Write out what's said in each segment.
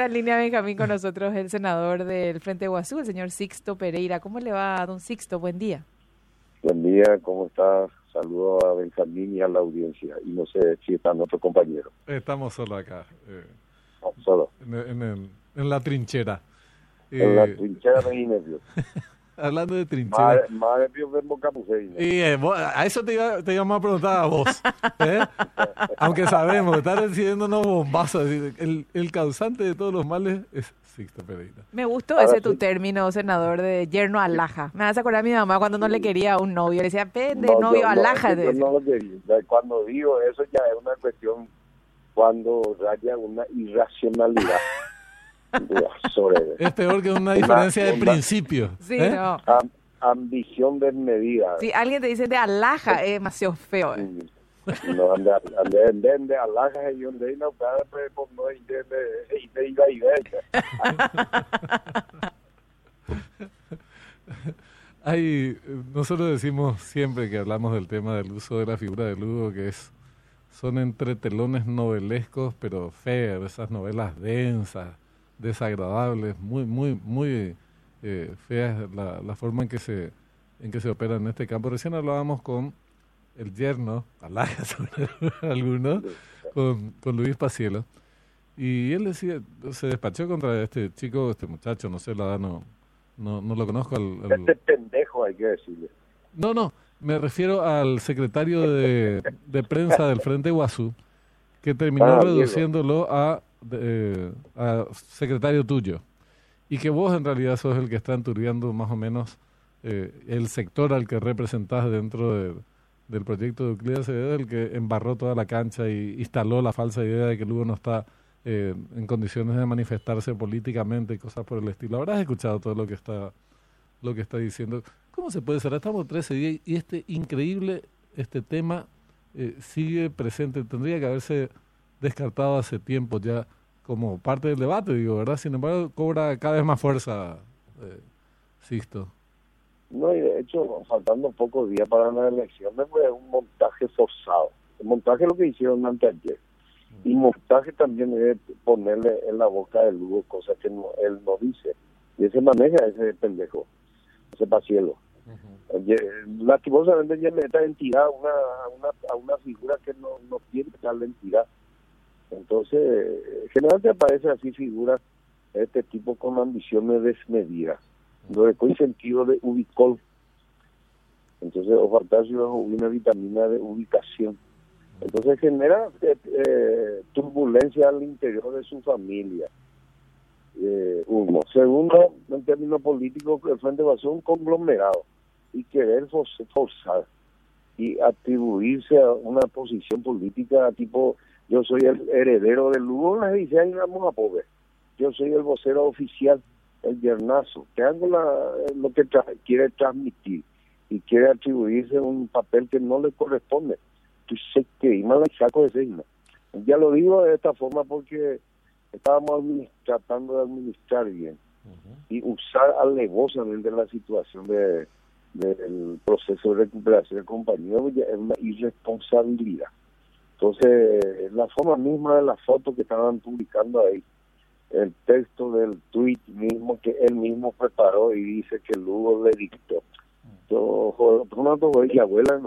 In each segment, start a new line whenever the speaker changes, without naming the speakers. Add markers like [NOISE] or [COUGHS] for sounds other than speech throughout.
Está en línea Benjamín con nosotros el senador del Frente Guazú, el señor Sixto Pereira. ¿Cómo le va, don Sixto? Buen día.
Buen día, ¿cómo está? Saludo a Benjamín y a la audiencia. Y no sé si están otros compañeros.
Estamos solo acá. Eh,
solo.
En, en, en, en, la trinchera.
En la trinchera de Inesio. [LAUGHS]
Hablando de trinchera.
Más nervioso ver Boca
Y eh, a eso te, iba, te íbamos a preguntar a vos. ¿eh? Aunque sabemos, estás recibiéndonos bombazos. El, el causante de todos los males es Sixto Pereira.
Me gustó ese tu término, senador, de yerno alhaja. Me hace acordar a mi mamá cuando no le quería a un novio. Le decía, pende, no, novio alhaja.
No, no lo quería. Cuando digo eso ya es una cuestión cuando raya una irracionalidad. [LAUGHS]
es peor que una diferencia de principio.
Sí, ¿eh? no.
Am, ambición desmedida.
Si alguien te dice de alhaja, es demasiado feo. ¿eh?
No, ande, ande, ande, ande alhaja y donde no pues no de de iba y
Hay, [LAUGHS] nosotros decimos siempre que hablamos del tema del uso de la figura de Lugo, que es son entretelones novelescos, pero feas, esas novelas densas, desagradables, muy, muy, muy eh, feas la, la, forma en que se en que se opera en este campo. Recién hablábamos con el yerno, [LAUGHS] sobre algunos, con, con Luis Pacielo, y él decía, se despachó contra este chico, este muchacho, no sé la edad, no, no, no lo conozco. Al,
Este pendejo hay que decirle.
No, no, me refiero al secretario de, de prensa del Frente Guazú, que terminó ah, reduciéndolo a eh, secretario tuyo y que vos en realidad sos el que está enturbiando más o menos eh, el sector al que representás dentro de, del proyecto de Euclides el que embarró toda la cancha y instaló la falsa idea de que Lugo no está eh, en condiciones de manifestarse políticamente y cosas por el estilo. Habrás escuchado todo lo que está lo que está diciendo. ¿Cómo se puede ser? Estamos 13 días y este increíble este tema sigue presente. Tendría que haberse descartado hace tiempo ya como parte del debate, digo, ¿verdad? Sin embargo, cobra cada vez más fuerza, eh, Sisto.
No, y de hecho, faltando pocos días para la elección, fue un montaje forzado. El montaje es lo que hicieron anteayer. Y montaje también es ponerle en la boca del Lugo cosas que no, él no dice. Y ese maneja ese pendejo, ese pacielo. Uh Lastimosamente ya le da entidad a una, una, a una figura que no, no tiene tal entidad entonces, generalmente aparece así figuras de este tipo con ambiciones desmedidas, donde con sentido de ubicol. Entonces, o bajo una vitamina de ubicación. Entonces genera eh, eh, turbulencia al interior de su familia. Eh. Segundo, en términos políticos, el Frente va a ser un conglomerado y querer forzar y atribuirse a una posición política tipo yo soy el heredero del Lugo, y dice, ahí vamos a poder. Yo soy el vocero oficial, el yernazo, que hago lo que quiere transmitir y quiere atribuirse un papel que no le corresponde. Tú sé que y mal saco de signo. Ya lo digo de esta forma porque estábamos tratando de administrar bien y usar alevosamente la situación de del proceso de recuperación de compañía es una irresponsabilidad. Entonces, la forma misma de la foto que estaban publicando ahí, el texto del tweet mismo que él mismo preparó y dice que Lugo le dictó. y abuela,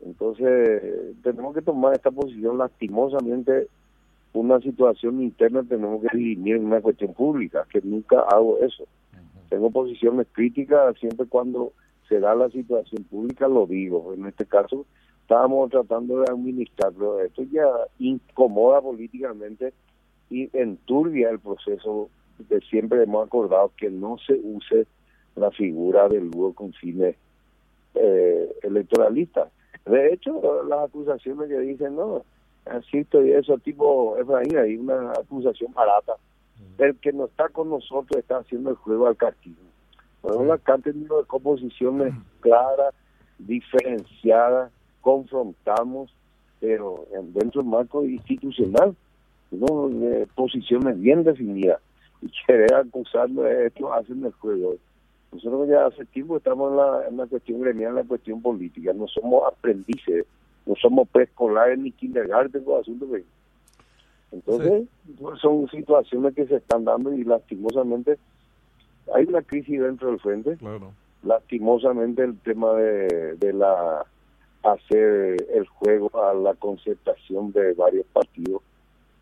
Entonces, tenemos que tomar esta posición lastimosamente una situación interna tenemos que dirimir en una cuestión pública, que nunca hago eso. Tengo posiciones críticas siempre cuando se da la situación pública, lo digo. En este caso, estábamos tratando de administrarlo. Esto ya incomoda políticamente y enturbia el proceso que siempre hemos acordado que no se use la figura del Lugo con fines eh, electoralistas. De hecho, las acusaciones que dicen, no, asisto y eso, tipo Efraín, hay una acusación barata. El que no está con nosotros está haciendo el juego al castillo. Bueno, acá han tenido composiciones claras, diferenciadas, confrontamos, pero dentro del marco institucional, ¿no? de posiciones bien definidas. Y [LAUGHS] querer acusarlo de esto hacen el juego. Nosotros ya hace tiempo estamos en la, en la cuestión gremial, en la cuestión política. No somos aprendices, no somos preescolares ni kindergarten con asuntos Entonces, pues, son situaciones que se están dando y lastimosamente hay una crisis dentro del frente.
Claro.
Lastimosamente el tema de, de la hacer el juego a la concertación de varios partidos,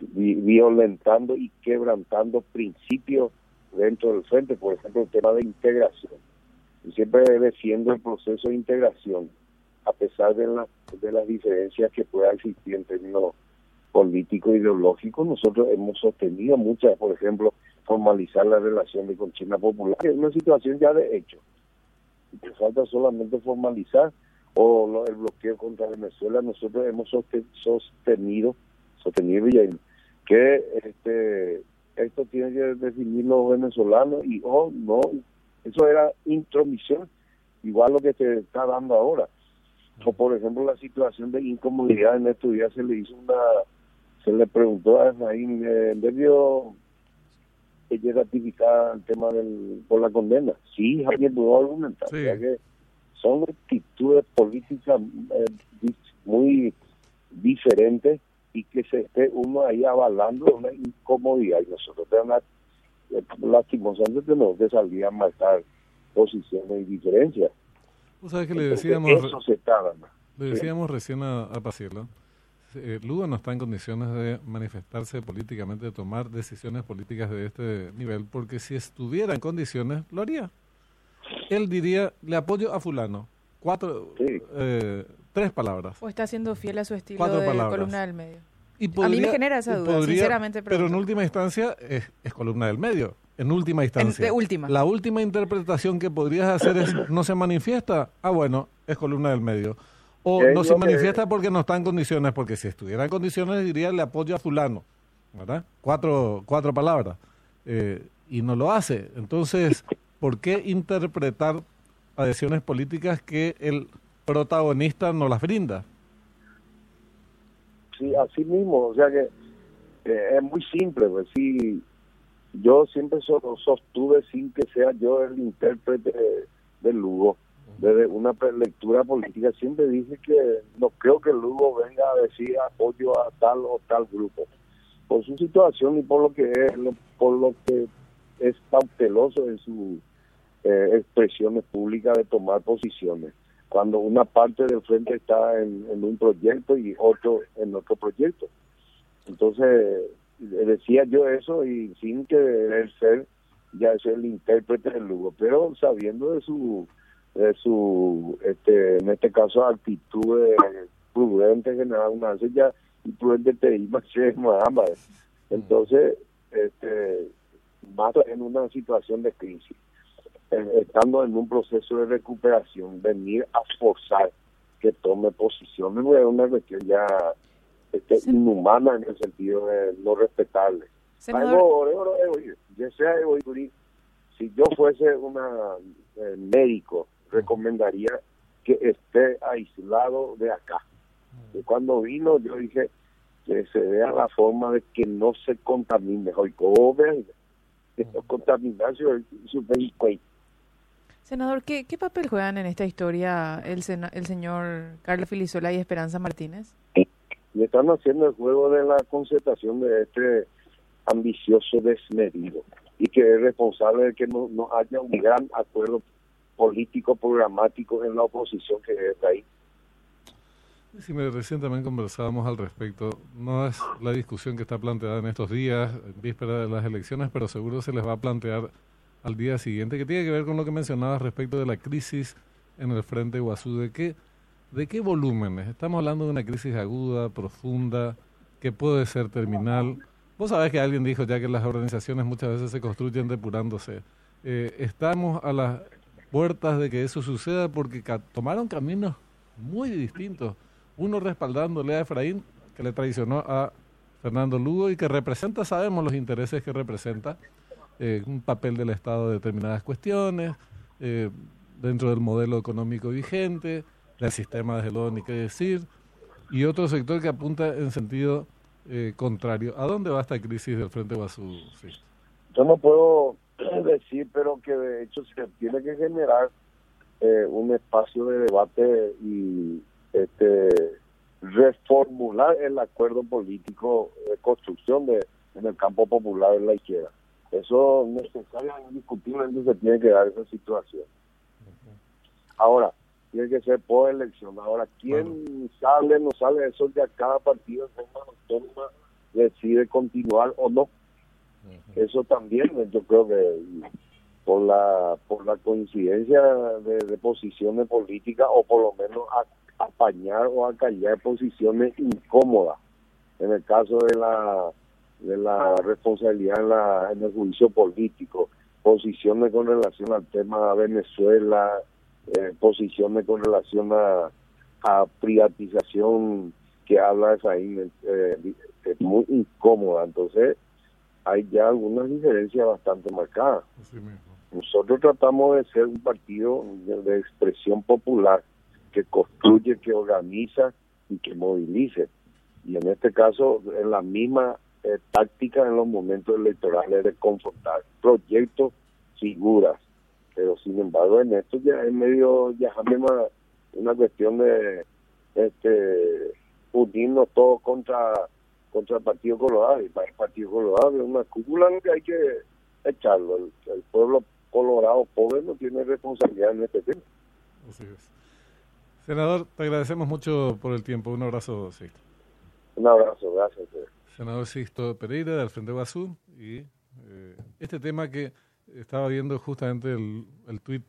violentando y quebrantando principios dentro del frente, por ejemplo, el tema de integración. Siempre defiendo el proceso de integración, a pesar de, la, de las diferencias que pueda existir en términos político ideológico, nosotros hemos sostenido muchas, por ejemplo, formalizar la relación con China Popular, que es una situación ya de hecho. Y falta solamente formalizar o el bloqueo contra Venezuela, nosotros hemos sostenido, sostenido ya que este esto tiene que definir los venezolanos y oh no, eso era intromisión, igual lo que se está dando ahora. O por ejemplo la situación de incomodidad en estos días se le hizo una se le preguntó a Efraín, eh, ¿debió ella ratificar el tema del por la condena? Sí, alguien pudo argumentar. que son actitudes políticas eh, muy diferentes y que se esté uno ahí avalando una incomodidad. Y nosotros tenemos eh, lastimosamente tenemos que salir a marcar posiciones y diferencias.
¿Tú sabes que le decíamos,
eso se está
Le decíamos recién a, a eh, Lugo no está en condiciones de manifestarse políticamente, de tomar decisiones políticas de este nivel, porque si estuviera en condiciones, lo haría. Él diría, le apoyo a fulano. Cuatro, eh, tres palabras.
O está siendo fiel a su estilo de columna del medio.
Y
a mí me genera esa duda, sinceramente.
Pero en última instancia es, columna del medio. En última instancia.
última.
La última interpretación que podrías hacer es, [COUGHS] no se manifiesta. Ah, bueno, es columna del medio o no se manifiesta porque no está en condiciones, porque si estuviera en condiciones diría le apoyo a fulano, ¿verdad? Cuatro, cuatro palabras. Eh, y no lo hace. Entonces, [LAUGHS] ¿por qué interpretar adhesiones políticas que el protagonista no las brinda?
Sí, así mismo, o sea que eh, es muy simple, pues sí, yo siempre sostuve sin que sea yo el intérprete del Lugo desde una lectura política siempre dice que no creo que Lugo venga a decir apoyo a tal o tal grupo por su situación y por lo que es por lo que es cauteloso en sus eh, expresiones públicas de tomar posiciones. Cuando una parte del frente está en, un proyecto y otro en otro proyecto. Entonces decía yo eso y sin querer ser ya el intérprete del Lugo pero sabiendo de su de su, este, en este caso, actitud prudente general una ya y prudente te iba [LAUGHS] más entonces este más en una situación de crisis estando en un proceso de recuperación venir a forzar que tome posiciones es una cuestión ya este, inhumana en el sentido de no respetarle si yo fuese una eh, médico recomendaría que esté aislado de acá. Y cuando vino yo dije que se vea la forma de que no se contamine. Hoy come, no contaminación
Senador, ¿qué, ¿qué papel juegan en esta historia el, el señor Carlos Filisola y Esperanza Martínez?
Y están haciendo el juego de la concertación de este ambicioso desmedido y que es responsable de que no, no haya un gran acuerdo político programático en la oposición que está ahí.
Sí, recién también conversábamos al respecto. No es la discusión que está planteada en estos días, en víspera de las elecciones, pero seguro se les va a plantear al día siguiente, que tiene que ver con lo que mencionabas respecto de la crisis en el Frente Guazú. ¿De qué, ¿De qué volúmenes? Estamos hablando de una crisis aguda, profunda, que puede ser terminal. Vos sabés que alguien dijo ya que las organizaciones muchas veces se construyen depurándose. Eh, estamos a la puertas de que eso suceda porque tomaron caminos muy distintos. Uno respaldándole a Efraín, que le traicionó a Fernando Lugo y que representa, sabemos los intereses que representa, eh, un papel del Estado de determinadas cuestiones, eh, dentro del modelo económico vigente, del sistema de gelón, ni qué decir, y otro sector que apunta en sentido eh, contrario. ¿A dónde va esta crisis del Frente Guasú? Sí.
Yo no puedo [CLEARS THROAT] decir, pero que de hecho se tiene que generar eh, un espacio de debate y este reformular el acuerdo político de construcción de en el campo popular de la izquierda. Eso necesariamente, indiscutiblemente se tiene que dar esa situación. Ahora, tiene que ser por elección. Ahora, ¿quién sale, no sale? Eso ya cada partido de forma autónoma decide continuar o no. Eso también, yo creo que por la por la coincidencia de, posiciones políticas o por lo menos apañar o acallar posiciones incómodas. En el caso de la de la responsabilidad en, la, en el juicio político, posiciones con relación al tema de Venezuela, eh, posiciones con relación a, a privatización que habla Efraín, eh, es muy incómoda. Entonces, hay ya algunas diferencias bastante marcadas. Nosotros tratamos de ser un partido de, expresión popular que construye, que organiza y que movilice. Y en este caso, en la misma eh, táctica en los momentos electorales de confrontar proyectos, figuras. Pero sin embargo, en esto ya es medio, ya una, una cuestión de este unirnos todos contra contra el Partido Colorado. Y para el Partido Colorado es una cúpula que hay que echarlo. El, pueblo colorado pobre no tiene responsabilidad en este tema.
Senador, te agradecemos mucho por el tiempo. Un abrazo, sí.
Un abrazo, gracias.
Senador Sisto Pereira, del Frente Guazú. Y eh, este tema que estaba viendo justamente el, el tuit